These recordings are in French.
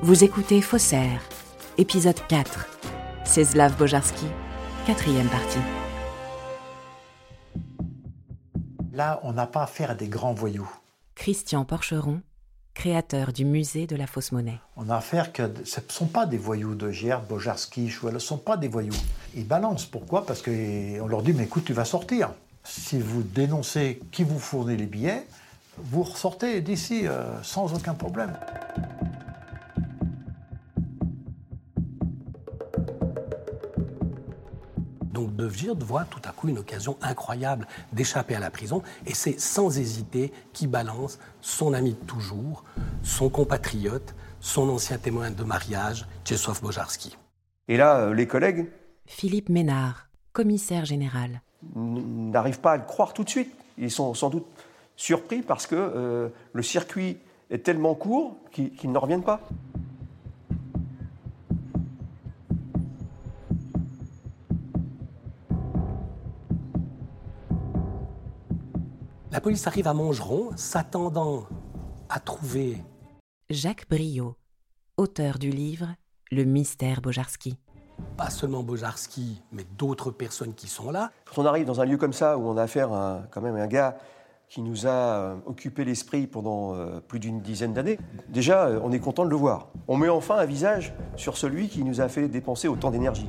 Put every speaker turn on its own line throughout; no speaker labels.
Vous écoutez Faussaire, épisode 4. Czeslaw Bojarski, quatrième partie.
Là, on n'a pas affaire à des grands voyous.
Christian Porcheron, créateur du musée de la fausse monnaie.
On a affaire que ce ne sont pas des voyous de Gerd, Bojarski, Chouel, ce ne sont pas des voyous. Ils balancent. Pourquoi? Parce qu'on leur dit, mais écoute, tu vas sortir. Si vous dénoncez qui vous fournit les billets, vous ressortez d'ici euh, sans aucun problème.
Donc De Virde voit tout à coup une occasion incroyable d'échapper à la prison et c'est sans hésiter qu'il balance son ami de toujours, son compatriote, son ancien témoin de mariage, Czesław Bojarski.
Et là, euh, les collègues
Philippe Ménard, commissaire général.
n'arrivent pas à le croire tout de suite. Ils sont sans doute surpris parce que euh, le circuit est tellement court qu'ils qu'ils n'en reviennent pas.
La police arrive à Montgeron, s'attendant à trouver
Jacques Briot, auteur du livre Le mystère Bojarski.
pas seulement Bojarski, mais d'autres personnes qui sont là.
Quand on arrive dans un lieu comme ça où on a affaire à un- quand même un gars qui nous a euh, occupé l'esprit pendant euh, plus d'une dizaine d'années, déjà euh, on est content de le voir. On met enfin un visage sur celui qui nous a fait dépenser autant d'énergie.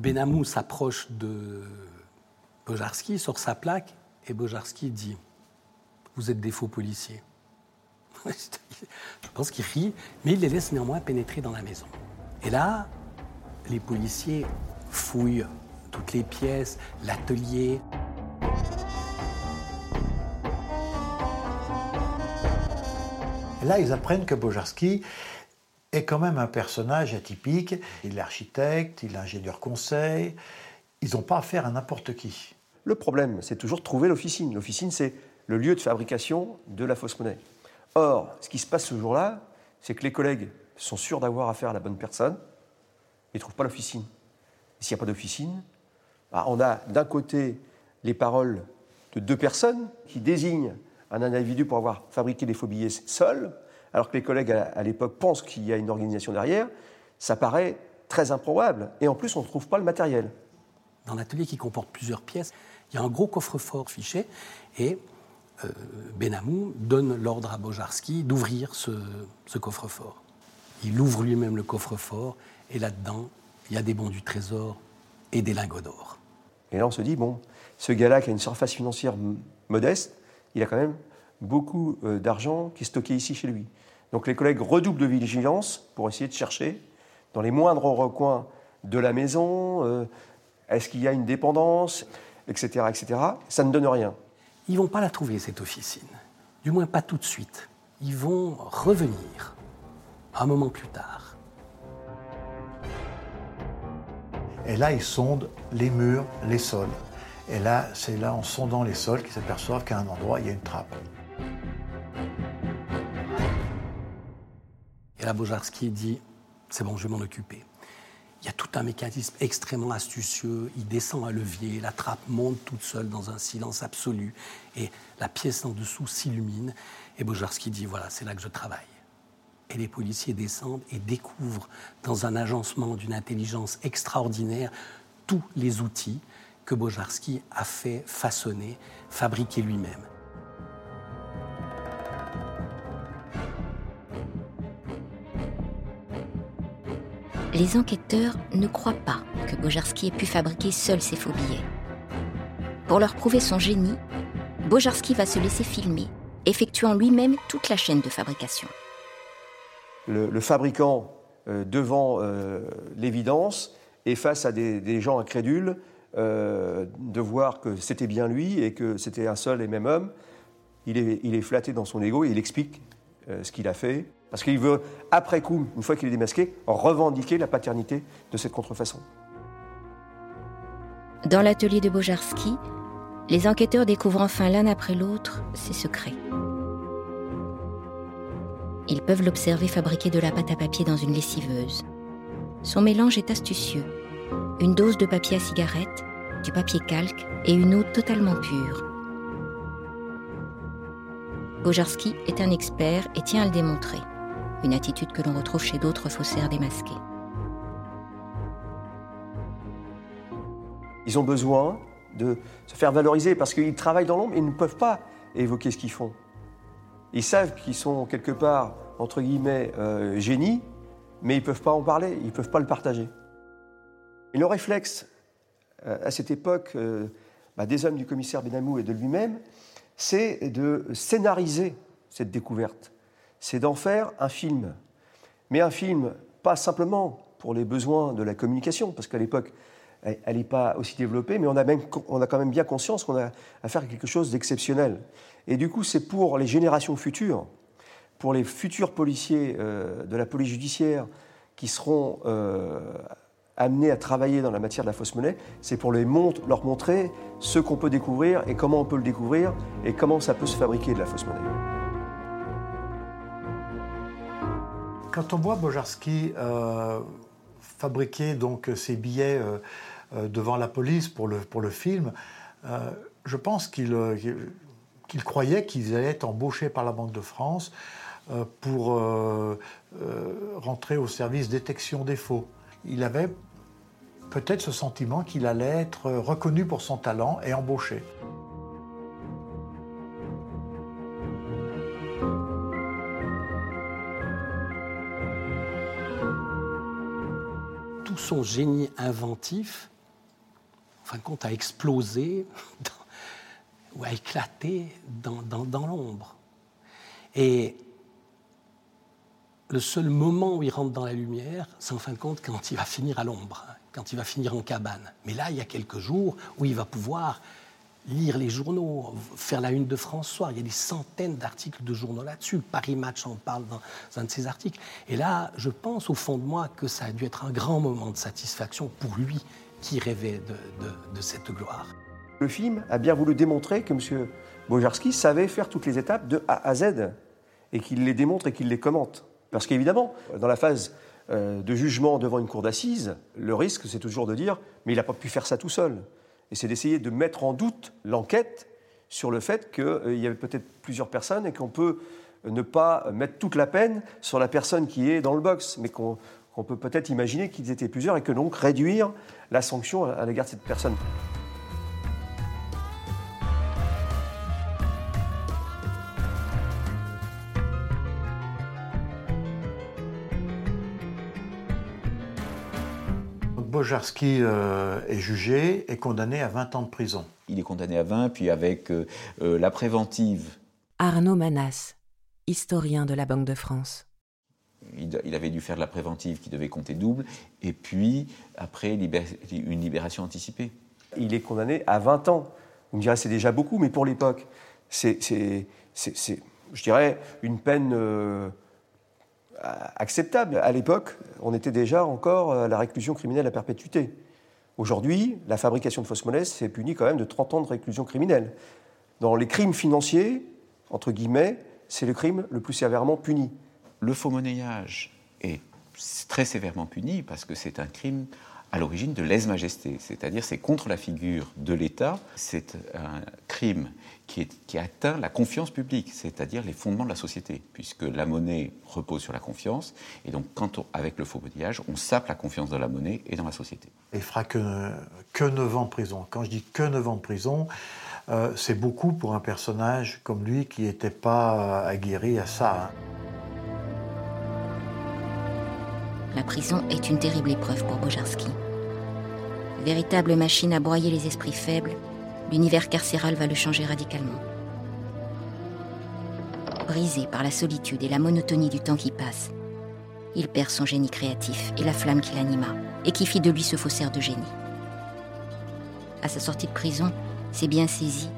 Benamou s'approche de Bojarski, sort sa plaque, et Bojarski dit Vous êtes des faux policiers. Je pense qu'il rit, mais il les laisse néanmoins pénétrer dans la maison. Et là, les policiers fouillent toutes les pièces, l'atelier.
Là, ils apprennent que Bojarski est quand même un personnage atypique. Il est architecte, il est ingénieur conseil. Ils n'ont pas affaire à n'importe qui.
Le problème, c'est toujours trouver l'officine. L'officine, c'est le lieu de fabrication de la fausse monnaie. Or, ce qui se passe ce jour-là, c'est que les collègues sont sûrs d'avoir affaire à la bonne personne et ne trouvent pas l'officine. S'il n'y a pas d'officine, bah, on a d'un côté les paroles de deux personnes qui désignent un individu pour avoir fabriqué des faux billets seul, alors que les collègues à, l'époque pensent qu'il y a une organisation derrière. Ça paraît très improbable. Et en plus, on ne trouve pas le matériel.
Dans l'atelier qui comporte plusieurs pièces, il y a un gros coffre-fort fiché, et euh, Benamou donne l'ordre à Bojarski d'ouvrir ce, ce coffre-fort. Il ouvre lui-même le coffre-fort, et là-dedans, il y a des bons du trésor et des lingots d'or.
Et là, on se dit, bon, ce gars-là qui a une surface financière modeste, il a quand même beaucoup euh, d'argent qui est stocké ici chez lui. Donc les collègues redoublent de vigilance pour essayer de chercher dans les moindres recoins de la maison, euh, est-ce qu'il y a une dépendance, etc., etc. Ça ne donne rien.
Ils vont pas la trouver, cette officine. Du moins pas tout de suite. Ils vont revenir un moment plus tard.
Et là, ils sondent les murs, les sols. Et là, c'est là, en sondant les sols, qu'ils s'aperçoivent qu'à un endroit, il y a une trappe.
Et là, Bojarski dit C'est bon, je vais m'en occuper. Il y a tout un mécanisme extrêmement astucieux. Il descend un levier, la trappe monte toute seule dans un silence absolu, et la pièce en dessous s'illumine. Et Bojarski dit Voilà, c'est là que je travaille. Et les policiers descendent et découvrent, dans un agencement d'une intelligence extraordinaire, tous les outils que Bojarski a fait façonner, fabriquer lui-même.
Les enquêteurs ne croient pas que Bojarski ait pu fabriquer seul ses faux billets. Pour leur prouver son génie, Bojarski va se laisser filmer, effectuant lui-même toute la chaîne de fabrication.
Le, fabricant, euh, devant euh, l'évidence et face à des, gens incrédules, euh, de voir que c'était bien lui et que c'était un seul et même homme, il est, il est flatté dans son ego et il explique ce qu'il a fait. Parce qu'il veut, après coup, une fois qu'il est démasqué, revendiquer la paternité de cette contrefaçon.
Dans l'atelier de Bojarski, les enquêteurs découvrent enfin l'un après l'autre ses secrets. Ils peuvent l'observer fabriquer de la pâte à papier dans une lessiveuse. Son mélange est astucieux. Une dose de papier à cigarette, du papier calque et une eau totalement pure. Bojarski est un expert et tient à le démontrer. Une attitude que l'on retrouve chez d'autres faussaires démasqués.
Ils ont besoin de se faire valoriser parce qu'ils travaillent dans l'ombre et ils ne peuvent pas évoquer ce qu'ils font. Ils savent qu'ils sont quelque part, entre guillemets, euh, génies, mais ils ne peuvent pas en parler, ils ne peuvent pas le partager. Et le réflexe, euh, à cette époque, euh, bah, des hommes du commissaire Benamou et de lui-même, c'est de scénariser cette découverte. C'est d'en faire un film. Mais un film, pas simplement pour les besoins de la communication, parce qu'à l'époque, elle n'est pas aussi développée, mais on a, quand même bien conscience qu'on a à quelque chose d'exceptionnel. Et du coup, c'est pour les générations futures, pour les futurs policiers euh, de la police judiciaire qui seront euh, amenés à travailler dans la matière de la fausse monnaie, c'est pour les leur montrer ce qu'on peut découvrir et comment on peut le découvrir et comment ça peut se fabriquer de la fausse monnaie.
Quand on voit Bojarski euh, fabriquer donc ces billets euh, devant la police pour le, film, euh, je pense qu'il euh, qu'il croyait qu'ils allaient être embauchés par la Banque de France pour rentrer au service détection des faux. Il avait peut-être ce sentiment qu'il allait être reconnu pour son talent et embauché.
Son génie inventif fin de compte, a explosé ou a éclaté dans, dans l'ombre. Et le seul moment où il rentre dans la lumière, c'est en fin de compte quand il va finir à l'ombre, hein, quand il va finir en cabane. Mais là, il y a quelques jours où il va pouvoir lire les journaux, faire la une de François. Il y a des centaines d'articles de journaux là-dessus. Paris Match en parle dans un de ses articles. Et là, je pense au fond de moi que ça a dû être un grand moment de satisfaction pour lui qui rêvait de, cette gloire.
Le film a bien voulu démontrer que M. Bojarski savait faire toutes les étapes de A à Z et qu'il les démontre et qu'il les commente. Parce qu'évidemment, dans la phase euh, de jugement devant une cour d'assises, le risque, c'est toujours de dire mais il n'a pas pu faire ça tout seul. Et c'est d'essayer de mettre en doute l'enquête sur le fait qu'il euh, y avait peut-être plusieurs personnes et qu'on peut ne pas mettre toute la peine sur la personne qui est dans le box, mais qu'on on peut peut-être imaginer qu'ils étaient plusieurs et que donc réduire la sanction à l'égard de cette personne.
Bojarski euh, est jugé et condamné à 20 ans de prison.
Il est condamné à 20, puis avec euh, euh, la préventive.
Arnaud Manas, historien de la Banque de France
il, avait dû faire de la préventive qui devait compter double, et puis après une libération anticipée.
Il est condamné à 20 ans. Vous me direz, c'est déjà beaucoup, mais pour l'époque, c'est, je dirais, une peine euh, acceptable. À l'époque, on était déjà encore à la réclusion criminelle à perpétuité. Aujourd'hui, la fabrication de fausses monnaies, c'est puni quand même de 30 ans de réclusion criminelle. Dans les crimes financiers, entre guillemets, c'est le crime le plus sévèrement puni
le faux monnayage est très sévèrement puni parce que c'est un crime à l'origine de lèse-majesté, c'est-à-dire c'est contre la figure de l'État, c'est un crime qui, atteint la confiance publique, c'est-à-dire les fondements de la société, puisque la monnaie repose sur la confiance, et donc quand avec le faux monnayage, on sape la confiance dans la monnaie et dans la société.
Il fera que, que 9 ans de prison. Quand je dis que 9 ans de prison, euh, c'est beaucoup pour un personnage comme lui qui n'était pas aguerri à ça. Hein.
La prison est une terrible épreuve pour Bojarski. Véritable machine à broyer les esprits faibles, l'univers carcéral va le changer radicalement. Brisé par la solitude et la monotonie du temps qui passe, il perd son génie créatif et la flamme qui l'anima, et qui fit de lui ce faussaire de génie. À sa sortie de prison, c'est bien saisi.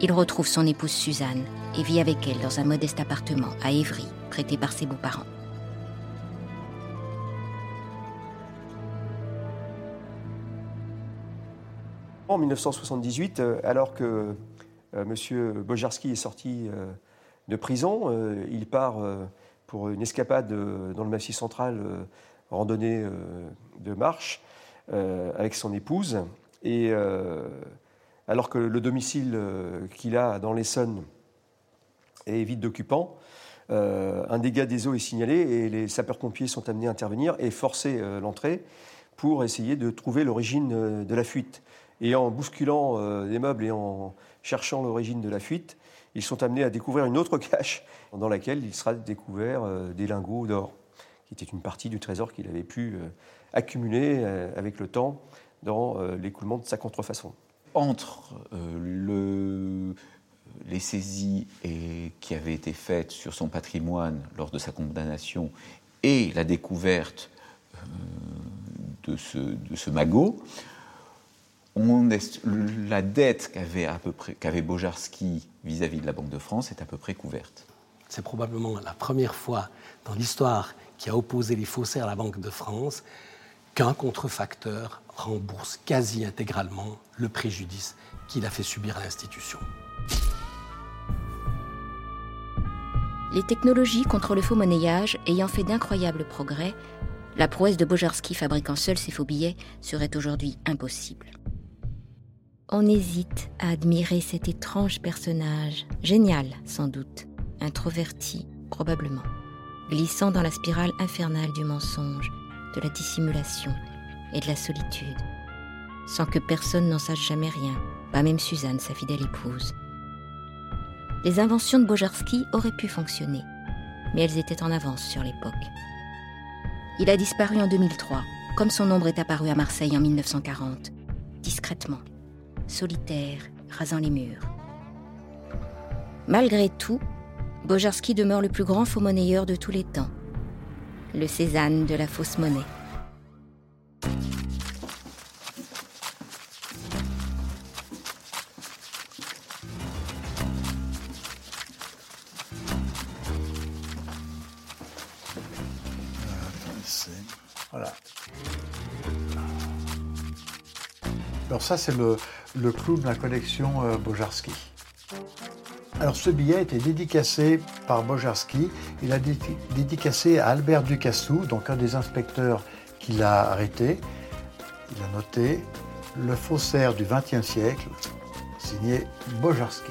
Il retrouve son épouse Suzanne et vit avec elle dans un modeste appartement à Évry, prêté par ses beaux-parents.
En 1978, euh, alors que euh, M. Bojarski est sorti euh, de prison, il part pour une escapade dans le Massif central, randonnée de marche, avec son épouse. Et alors que le domicile qu'il a dans l'Essonne et vide d'occupants. un dégât des eaux est signalé et les sapeurs-pompiers sont amenés à intervenir et forcer l'entrée pour essayer de trouver l'origine de la fuite. Et en bousculant les meubles et en cherchant l'origine de la fuite, ils sont amenés à découvrir une autre cache dans laquelle il sera découvert euh, des lingots d'or, qui était une partie du trésor qu'il avait pu euh, accumuler euh, avec le temps dans l'écoulement de sa contrefaçon.
Entre les saisies qui avaient été faites sur son patrimoine lors de sa condamnation et la découverte de ce magot, on est, la dette qu'avait à peu près qu'avait Bojarski vis-à-vis de la Banque de France est à peu près couverte.
C'est probablement la première fois dans l'histoire qui a opposé les faussaires à la Banque de France qu'un contrefacteur rembourse quasi intégralement le préjudice qu'il a fait subir à l'institution.
Les technologies contre le faux monnayage ayant fait d'incroyables progrès, la prouesse de Bojarski fabriquant seul ses faux billets serait aujourd'hui impossible. On hésite à admirer cet étrange personnage, génial sans doute, introverti probablement, glissant dans la spirale infernale du mensonge, de la dissimulation et de la solitude, sans que personne n'en sache jamais rien, pas même Suzanne, sa fidèle épouse. Les inventions de Bojarski auraient pu fonctionner, mais elles étaient en avance sur l'époque. Il a disparu en 2003, comme son ombre est apparu à Marseille en 1940, discrètement solitaire, rasant les murs. Malgré tout, Bojarski demeure le plus grand faux monnayeur de tous les temps, le Cézanne de la fausse monnaie.
Ça, c'est le, clou de la collection euh, Bojarski. Alors ce billet a été dédicacé par Bojarski. Il a dédicacé à Albert Ducassou, donc un des inspecteurs qui l'a arrêté. Il a noté le faussaire du XXe siècle, signé Bojarski.